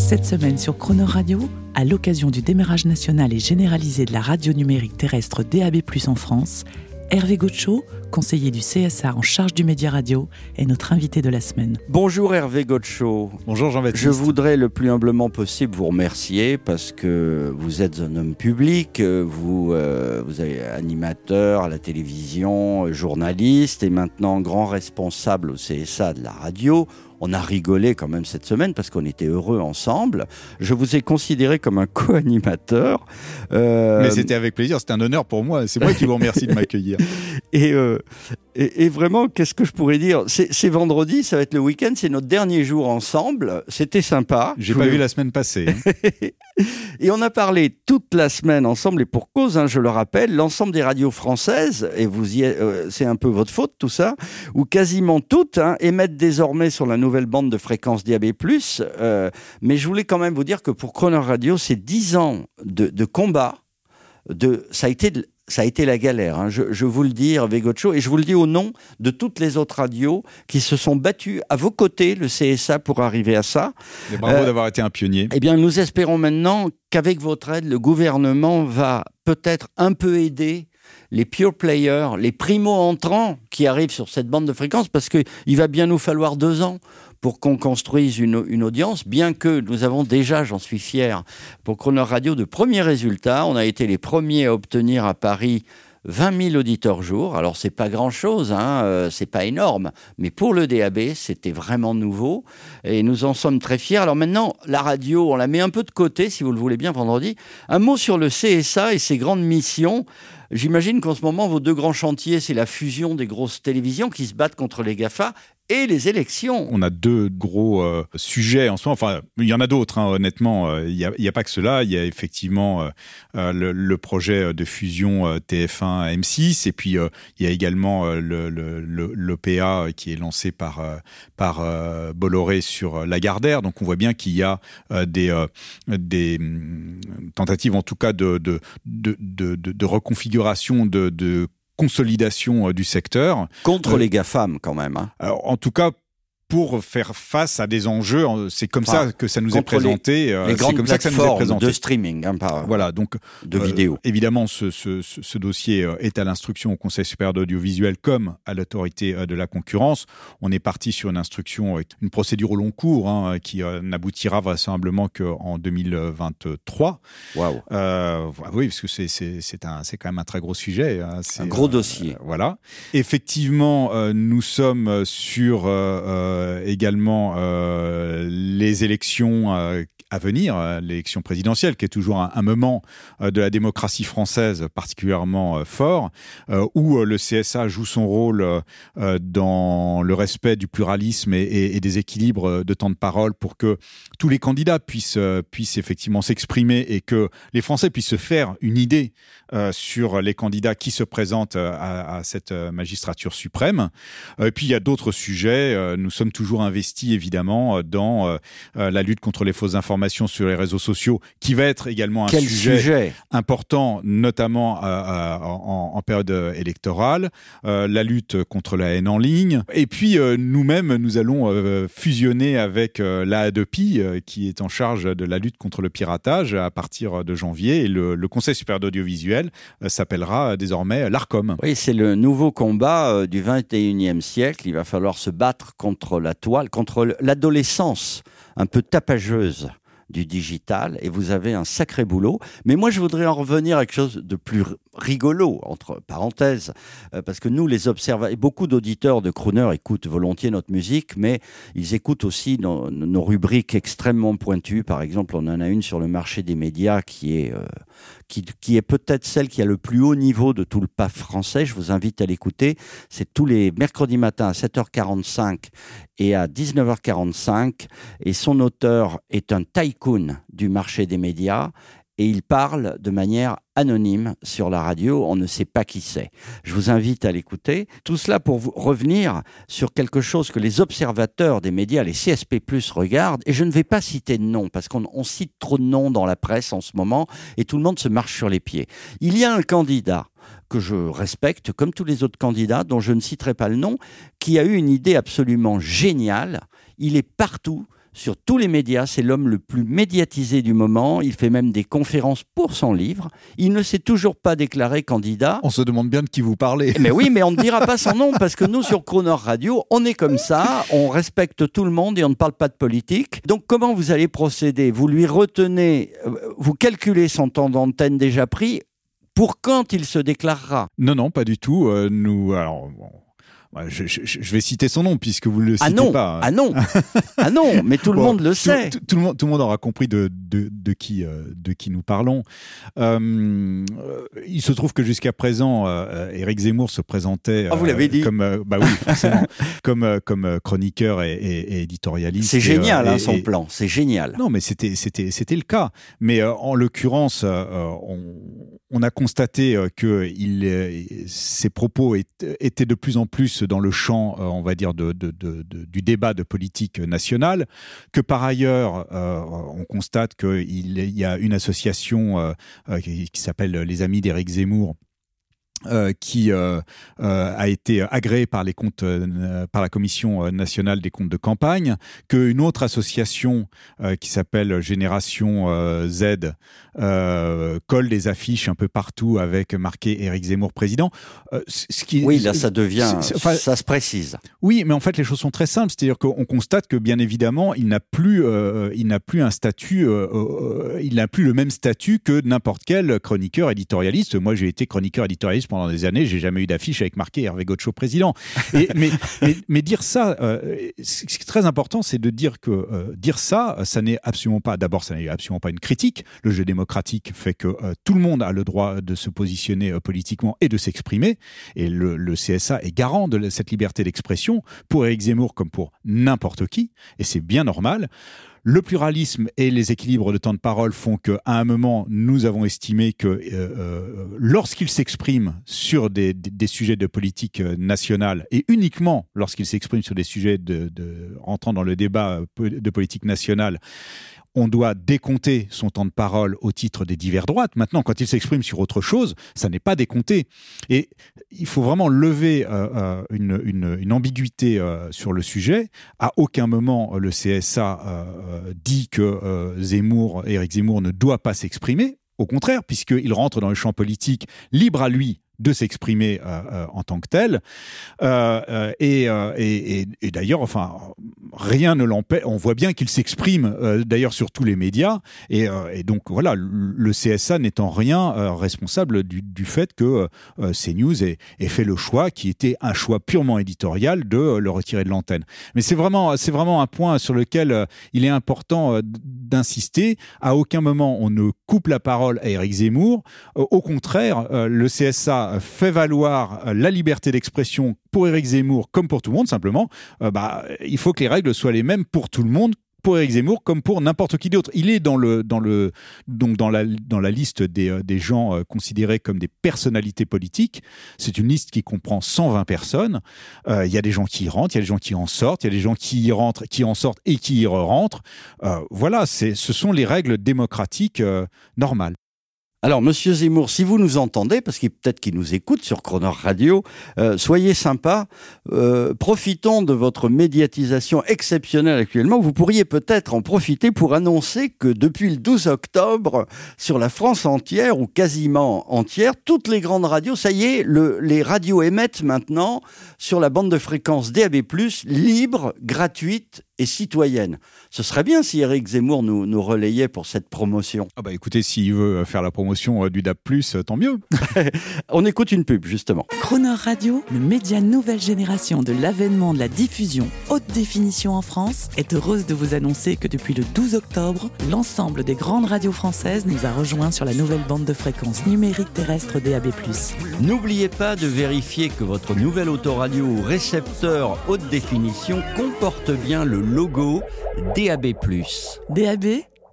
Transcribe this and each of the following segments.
Cette semaine sur Chrono Radio, à l'occasion du démarrage national et généralisé de la radio numérique terrestre DAB+ en France, Hervé Gaucho, conseiller du CSA en charge du média radio, est notre invité de la semaine. Bonjour Hervé Gaucho. Bonjour Jean-Baptiste. Je voudrais le plus humblement possible vous remercier parce que vous êtes un homme public, vous, euh, vous êtes animateur à la télévision, journaliste et maintenant grand responsable au CSA de la radio on a rigolé quand même cette semaine parce qu'on était heureux ensemble. Je vous ai considéré comme un co-animateur. Euh... Mais c'était avec plaisir, c'était un honneur pour moi. C'est moi qui vous remercie de m'accueillir. Et, euh, et, et, vraiment, qu'est-ce que je pourrais dire? C'est vendredi, ça va être le week-end, c'est notre dernier jour ensemble. C'était sympa. J'ai pas vu la semaine passée. et on a parlé toute la semaine ensemble, et pour cause, hein, je le rappelle, l'ensemble des radios françaises, et vous y euh, c'est un peu votre faute tout ça, ou quasiment toutes hein, émettent désormais sur la nouvelle bande de fréquence DAB+. Euh, mais je voulais quand même vous dire que pour Croner Radio, c'est 10 ans de, de combat. De, ça a été de, ça a été la galère, hein. je, je, vous le dis, Hervé Gotcho, et je vous le dis au nom de toutes les autres radios qui se sont battues à vos côtés, le CSA, pour arriver à ça. Et bravo euh, d'avoir été un pionnier. Eh bien, nous espérons maintenant qu'avec votre aide, le gouvernement va peut-être un peu aider les pure players, les primo-entrants qui arrivent sur cette bande de fréquence, parce qu'il va bien nous falloir deux ans pour qu'on construise une, une, audience, bien que nous avons déjà, j'en suis fier, pour Chrono Radio de premiers résultats. On a été les premiers à obtenir à Paris 20 000 auditeurs jour. Alors c'est pas grand chose, hein, euh, c'est pas énorme, mais pour le DAB c'était vraiment nouveau et nous en sommes très fiers. Alors maintenant la radio, on la met un peu de côté, si vous le voulez bien, vendredi. Un mot sur le CSA et ses grandes missions. J'imagine qu'en ce moment, vos deux grands chantiers, c'est la fusion des grosses télévisions qui se battent contre les GAFA et les élections. On a deux gros euh, sujets en moment. Enfin, il y en a d'autres, hein, honnêtement. Il n'y a, pas que cela. Il y a effectivement euh, le, projet de fusion TF1-M6. Et puis, il y a également l'OPA qui est lancé par, par Bolloré sur Lagardère. Donc, on voit bien qu'il y a des, des tentatives, en tout cas, de, de, de, de, de reconfiguration de, de consolidation du secteur. Contre euh, les GAFAM quand même. Hein. Alors, en tout cas, pour faire face à des enjeux. C'est comme enfin, ça que ça nous est présenté. Les, les grandes comme ça que ça nous est présenté. de streaming, hein, par, voilà. Donc de euh, vidéos. Évidemment, ce, ce, ce, dossier est à l'instruction au Conseil supérieur d'audiovisuel comme à l'autorité de la concurrence. On est parti sur une instruction, une procédure au long cours hein, qui euh, n'aboutira vraisemblablement qu'en 2023. Waouh. Euh, oui, parce que c'est c'est un c'est quand même un très gros sujet. Hein. Un gros dossier. Euh, voilà. Effectivement, nous sommes sur également euh, les élections euh, à venir, euh, l'élection présidentielle, qui est toujours un, moment de la démocratie française particulièrement fort, où le CSA joue son rôle dans le respect du pluralisme et, des équilibres de temps de parole pour que tous les candidats puissent, puissent effectivement s'exprimer et que les Français puissent se faire une idée sur les candidats qui se présentent à, à cette magistrature suprême. Et puis il y a d'autres sujets. Nous sommes toujours investis évidemment dans la lutte contre les fausses informations sur les réseaux sociaux, qui va être également un sujet, sujet? important, notamment euh, en, en, période électorale, euh, la lutte contre la haine en ligne. Et puis euh, nous-mêmes, nous allons fusionner avec la ADEPI, qui est en charge de la lutte contre le piratage à partir de janvier. Et le, le Conseil supérieur d'audiovisuel s'appellera désormais l'ARCOM. Oui, c'est le nouveau combat du 21e siècle. Il va falloir se battre contre la toile, contre l'adolescence un peu tapageuse du digital et vous avez un sacré boulot. Mais moi, je voudrais en revenir à quelque chose de plus rigolo, entre parenthèses, euh, parce que nous, les observateurs, beaucoup d'auditeurs de Crooner écoutent volontiers notre musique, mais ils écoutent aussi nos, nos, rubriques extrêmement pointues. Par exemple, on en a une sur le marché des médias qui est, euh, qui, qui, est peut-être celle qui a le plus haut niveau de tout le PAF français. Je vous invite à l'écouter. C'est tous les mercredis matins à 7h45 et à 19h45. Et son auteur est un tycoon du marché des médias et il parle de manière anonyme sur la radio, on ne sait pas qui c'est. Je vous invite à l'écouter. Tout cela pour vous revenir sur quelque chose que les observateurs des médias, les CSP+, regardent, et je ne vais pas citer de noms, parce qu'on cite trop de noms dans la presse en ce moment, et tout le monde se marche sur les pieds. Il y a un candidat que je respecte, comme tous les autres candidats, dont je ne citerai pas le nom, qui a eu une idée absolument géniale. Il est partout sur tous les médias. C'est l'homme le plus médiatisé du moment. Il fait même des conférences pour son livre. Il ne s'est toujours pas déclaré candidat. On se demande bien de qui vous parlez. Mais oui, mais on ne dira pas son nom parce que nous, sur Croner Radio, on est comme ça. On respecte tout le monde et on ne parle pas de politique. Donc, comment vous allez procéder? Vous lui retenez, euh, vous calculez son temps d'antenne déjà pris pour quand il se déclarera? Non, non, pas du tout. Euh, nous, alors, je, je, je, vais citer son nom puisque vous le ah citez non, pas. Ah non, ah non, mais tout le Bon, monde le tout, sait. Tout, tout le monde, tout le monde aura compris de, de, de qui, euh, de qui nous parlons. Euh, il se trouve que jusqu'à présent, euh, Éric Zemmour se présentait Ah, vous l'avez dit. comme, euh, bah oui, forcément, comme, euh, comme euh, chroniqueur et, et, et éditorialiste. C'est génial, euh, hein, son plan. C'est génial. non, mais c'était c'était c'était le cas. Mais euh, en l'occurrence, euh, on, on a constaté euh, que il euh, ses propos étaient de plus en plus dans le champ, euh, on va dire, du débat de politique nationale. Que par ailleurs, euh, on constate qu'il y a une association euh, qui, qui s'appelle les Amis d'Éric Zemmour. Euh, qui euh, euh, a été agréé par les comptes par la commission nationale des comptes de campagne qu'une autre association qui s'appelle Génération Z colle des affiches un peu partout avec marqué Éric Zemmour président. C- ce qui, Oui, là, ça devient, enfin, ça se précise. oui, mais en fait, les choses sont très simples. C'est-à-dire qu'on constate que, bien évidemment, il n'a plus, il n'a plus un statut, il n'a plus le même statut que n'importe quel chroniqueur éditorialiste. Moi, j'ai été chroniqueur éditorialiste pendant des années. J'ai jamais eu d'affiche avec marqué Hervé Gotcho président. Mais, dire ça, euh, ce qui est très important, c'est de dire que euh, dire ça, ça n'est absolument pas. D'abord, ça n'est absolument pas une critique. Le jeu démocratique fait que euh, tout le monde a le droit de se positionner politiquement et de s'exprimer. Et le, le CSA est garant de cette liberté d'expression pour Éric Zemmour comme pour n'importe qui, et c'est bien normal. Le pluralisme et les équilibres de temps de parole font qu'à un moment, nous avons estimé que euh, euh, lorsqu'il s'exprime sur des, sujets de politique euh, nationale, et uniquement lorsqu'il s'exprime sur des sujets de, de, rentrant dans le débat euh, de politique nationale, on doit décompter son temps de parole au titre des divers droites. Maintenant, quand il s'exprime sur autre chose, ça n'est pas décompté. Et il faut vraiment lever euh, euh, une, ambiguïté euh, sur le sujet. À aucun moment, le CSA dit que Zemmour, Éric Zemmour ne doit pas s'exprimer. Au contraire, puisqu'il rentre dans le champ politique, libre à lui de s'exprimer euh, euh, en tant que tel. Euh, et, et, et, d'ailleurs, enfin, rien ne l'empêche. On voit bien qu'il s'exprime d'ailleurs sur tous les médias. Et, et donc voilà, le- CSA n'est en rien responsable du, du fait que CNews ait, ait fait le choix, qui était un choix purement éditorial, de le retirer de l'antenne. Mais c'est vraiment, c'est vraiment un point sur lequel il est important d'insister. À aucun moment on ne coupe la parole à Éric Zemmour. Au contraire, le CSA fait valoir euh, la liberté d'expression pour Éric Zemmour comme pour tout le monde. Simplement, euh, bah, il faut que les règles soient les mêmes pour tout le monde pour Éric Zemmour comme pour n'importe qui d'autre. Il est dans le dans le donc dans la dans la liste des euh, des gens considérés comme des personnalités politiques. C'est une liste qui comprend 120 personnes. Il y a des gens qui y rentrent, il y a des gens qui en sortent, il y a des gens qui y rentrent, qui en sortent et qui y rentrent. Euh, voilà, ce sont les règles démocratiques normales. Alors, Monsieur Zemmour, si vous nous entendez, parce qu'il peut-être qu'il nous écoute sur Croner Radio, euh, soyez sympa. Euh, profitons de votre médiatisation exceptionnelle actuellement. Vous pourriez peut-être en profiter pour annoncer que depuis le 12 octobre, sur la France entière ou quasiment entière, toutes les grandes radios, ça y est, le, les radios émettent maintenant sur la bande de fréquence DAB+, libre, gratuite et citoyenne. Ce serait bien si Eric Zemmour nous, nous relayait pour cette promotion. Ah bah écoutez, s'il veut faire la promotion euh, du DAP+, euh, tant mieux. On écoute une pub, justement. Croner Radio, le média nouvelle génération de l'avènement de la diffusion haute définition en France, est heureuse de vous annoncer que depuis le 12 octobre, l'ensemble des grandes radios françaises nous a rejoints sur la nouvelle bande de fréquence numérique terrestre DAB+. N'oubliez pas de vérifier que votre nouvelle autoradio ou récepteur haute définition comporte bien le logo DAB+. DAB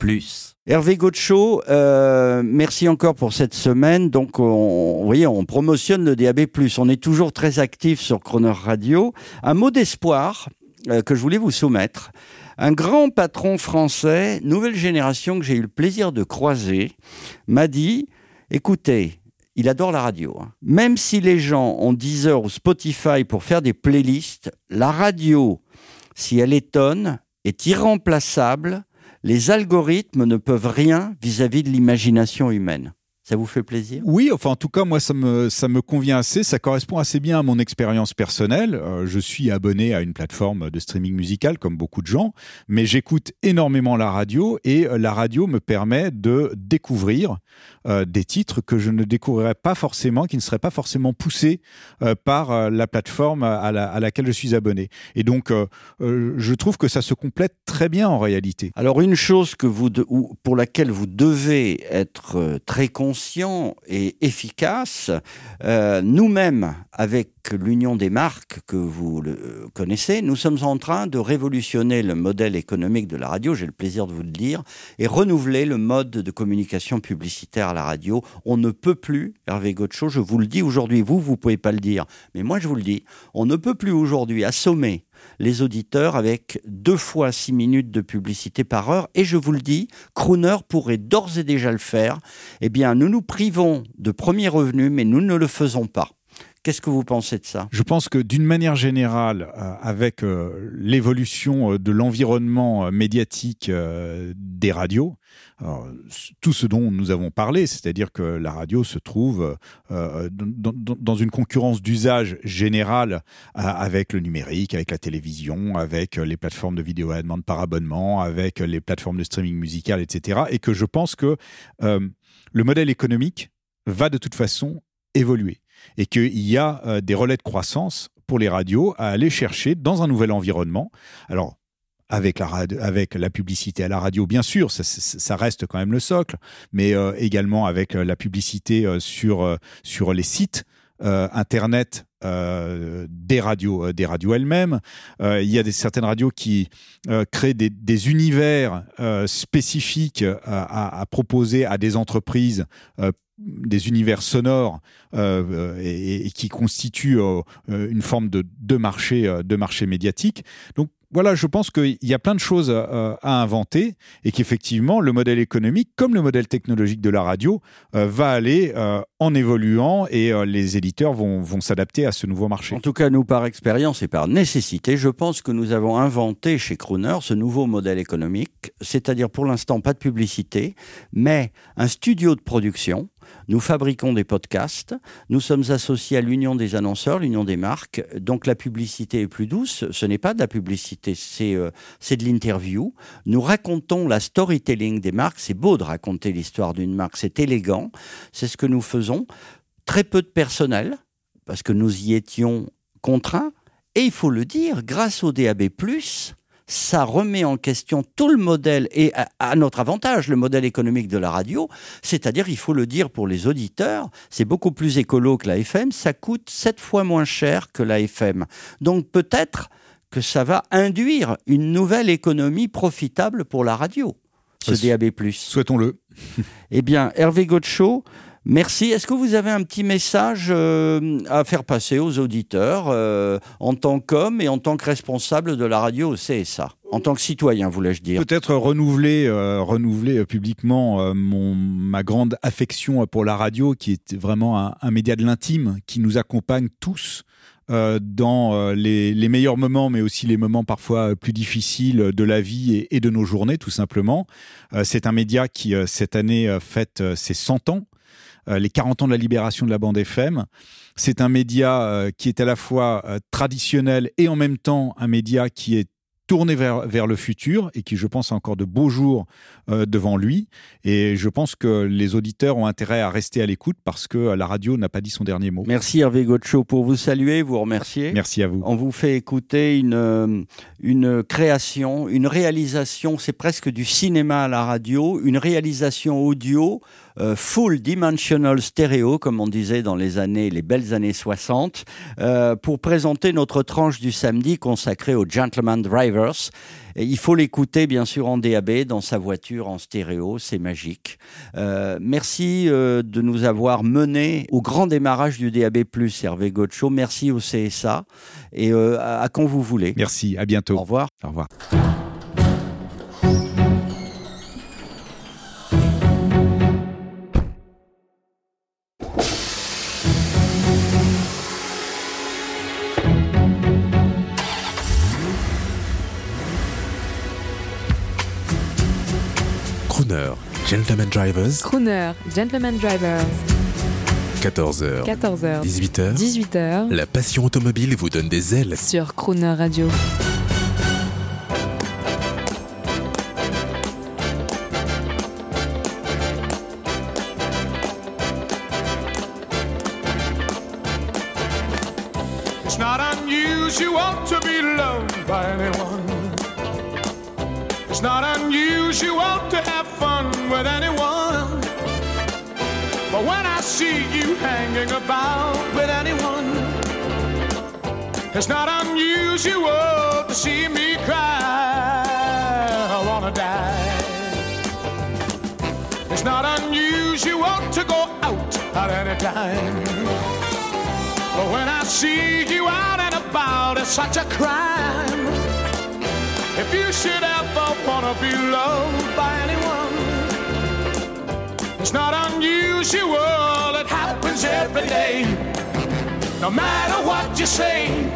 Plus. Hervé Gaucho, euh, merci encore pour cette semaine. Donc, on, vous voyez, on promotionne le DAB+. On est toujours très actif sur Croner Radio. Un mot d'espoir euh, que je voulais vous soumettre. Un grand patron français, nouvelle génération que j'ai eu le plaisir de croiser, m'a dit, écoutez, il adore la radio. hein. Même si les gens ont Deezer ou Spotify pour faire des playlists, la radio, si elle étonne, est irremplaçable. Les algorithmes ne peuvent rien vis-à-vis de l'imagination humaine. Ça vous fait plaisir? Oui, enfin en tout cas moi ça me ça me convient assez, ça correspond assez bien à mon expérience personnelle. Euh, je suis abonné à une plateforme de streaming musical comme beaucoup de gens, mais j'écoute énormément la radio et euh, la radio me permet de découvrir euh, des titres que je ne découvrirais pas forcément, qui ne seraient pas forcément poussés euh, par euh, la plateforme à, la- à laquelle je suis abonné. Et donc euh, euh, je trouve que ça se complète très bien en réalité. Alors une chose que vous de- ou pour laquelle vous devez être très conscient et efficace, euh, nous-mêmes avec l'Union des marques que vous euh, connaissez, nous sommes en train de révolutionner le modèle économique de la radio, j'ai le plaisir de vous le dire, et renouveler le mode de communication publicitaire à la radio. On ne peut plus, Hervé Gaucho, je vous le dis aujourd'hui, vous, vous pouvez pas le dire, mais moi je vous le dis, on ne peut plus aujourd'hui assommer les auditeurs avec deux fois six minutes de publicité par heure. Et je vous le dis, Crooner pourrait d'ores et déjà le faire. Eh bien, nous nous privons de premiers revenus, mais nous ne le faisons pas. Qu'est-ce que vous pensez de ça? Je pense que d'une manière générale, euh, avec euh, l'évolution euh, de l'environnement médiatique des radios, tout ce dont nous avons parlé, c'est-à-dire que la radio se trouve dans, une concurrence d'usage général euh, avec le numérique, avec la télévision, avec les plateformes de vidéo à demande par abonnement, avec les plateformes de streaming musical, etc. Et que je pense que le modèle économique va de toute façon évoluer et qu'il y a euh, des relais de croissance pour les radios à aller chercher dans un nouvel environnement. Alors, avec la, publicité à la radio, bien sûr, ça, reste quand même le socle, mais euh, également avec euh, la publicité sur, sur les sites Internet des radios, radios elles-mêmes. Il y a des, certaines radios qui créent des, univers spécifiques à, proposer à des entreprises des univers sonores euh, euh, et, qui constituent euh, une forme de, marché de marché médiatique. Donc voilà, je pense qu'il y a plein de choses à inventer et qu'effectivement le modèle économique, comme le modèle technologique de la radio, va aller en évoluant et les éditeurs vont, vont s'adapter à ce nouveau marché. En tout cas, nous, par expérience et par nécessité, je pense que nous avons inventé chez Crooner ce nouveau modèle économique, c'est-à-dire pour l'instant pas de publicité, mais un studio de production. Nous fabriquons des podcasts. Nous sommes associés à l'Union des annonceurs, l'Union des marques. Donc la publicité est plus douce. Ce n'est pas de la publicité, c'est euh, c'est de l'interview. Nous racontons la storytelling des marques. C'est beau de raconter l'histoire d'une marque. C'est élégant. C'est ce que nous faisons. Très peu de personnel parce que nous y étions contraints. Et il faut le dire, grâce au DAB+, ça remet en question tout le modèle, et à, à notre avantage, le modèle économique de la radio, c'est-à-dire, il faut le dire pour les auditeurs, c'est beaucoup plus écolo que la FM, ça coûte sept fois moins cher que la FM. Donc peut-être que ça va induire une nouvelle économie profitable pour la radio, ce Euh, DAB+. Souhaitons-le. Eh bien, Hervé Gaucho, merci. Est-ce que vous avez un petit message euh, à faire passer aux auditeurs euh, en tant qu'homme et en tant que responsable de la radio au CSA En tant que citoyen, voulais-je dire. Peut-être renouveler, euh, renouveler publiquement ma grande affection pour la radio, qui est vraiment un, média de l'intime, qui nous accompagne tous dans les, meilleurs moments, mais aussi les moments parfois plus difficiles de la vie et, de nos journées, tout simplement. C'est un média qui, cette année, fête ses 100 ans, les 40 ans de la libération de la bande FM. C'est un média euh, qui est à la fois euh, traditionnel et en même temps un média qui est tourné vers, vers le futur et qui, je pense, a encore de beaux jours euh, devant lui. Et je pense que les auditeurs ont intérêt à rester à l'écoute parce que la radio n'a pas dit son dernier mot. Merci Hervé Gotcho pour vous saluer, vous remercier. Merci à vous. On vous fait écouter une, euh, une création, une réalisation, c'est presque du cinéma à la radio, une réalisation audio euh, full dimensional stéréo, comme on disait dans les années, les belles années 60, euh, pour présenter notre tranche du samedi consacrée aux Gentleman Drivers. Et il faut l'écouter bien sûr en DAB dans sa voiture en stéréo, c'est magique. Euh, merci euh, de nous avoir menés au grand démarrage du DAB+, Hervé Gotcho. Merci au CSA et euh, à, à quand vous voulez. Merci, à bientôt. Au revoir. Au revoir. Gentleman Drivers, Crooner, Gentleman Drivers, 14h, 14h, 18h. 18h, La passion automobile vous donne des ailes. sur Crooner Radio. Unusual to see me cry. I wanna die. It's not unusual to go out at any time. But when I see you out and about, it's such a crime. If you should ever wanna be loved by anyone, it's not unusual, it happens every day. No matter what you say,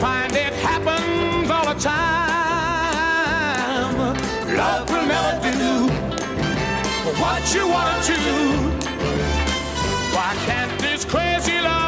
find it happens all the time. Love will never do what you want to. Why can't this crazy love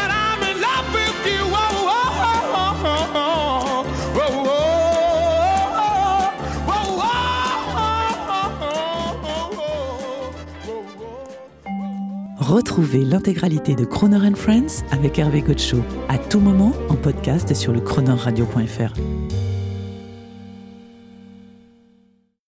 Retrouvez l'intégralité de Croner Friends avec Hervé Gotcho à tout moment en podcast sur le chronoradio.fr.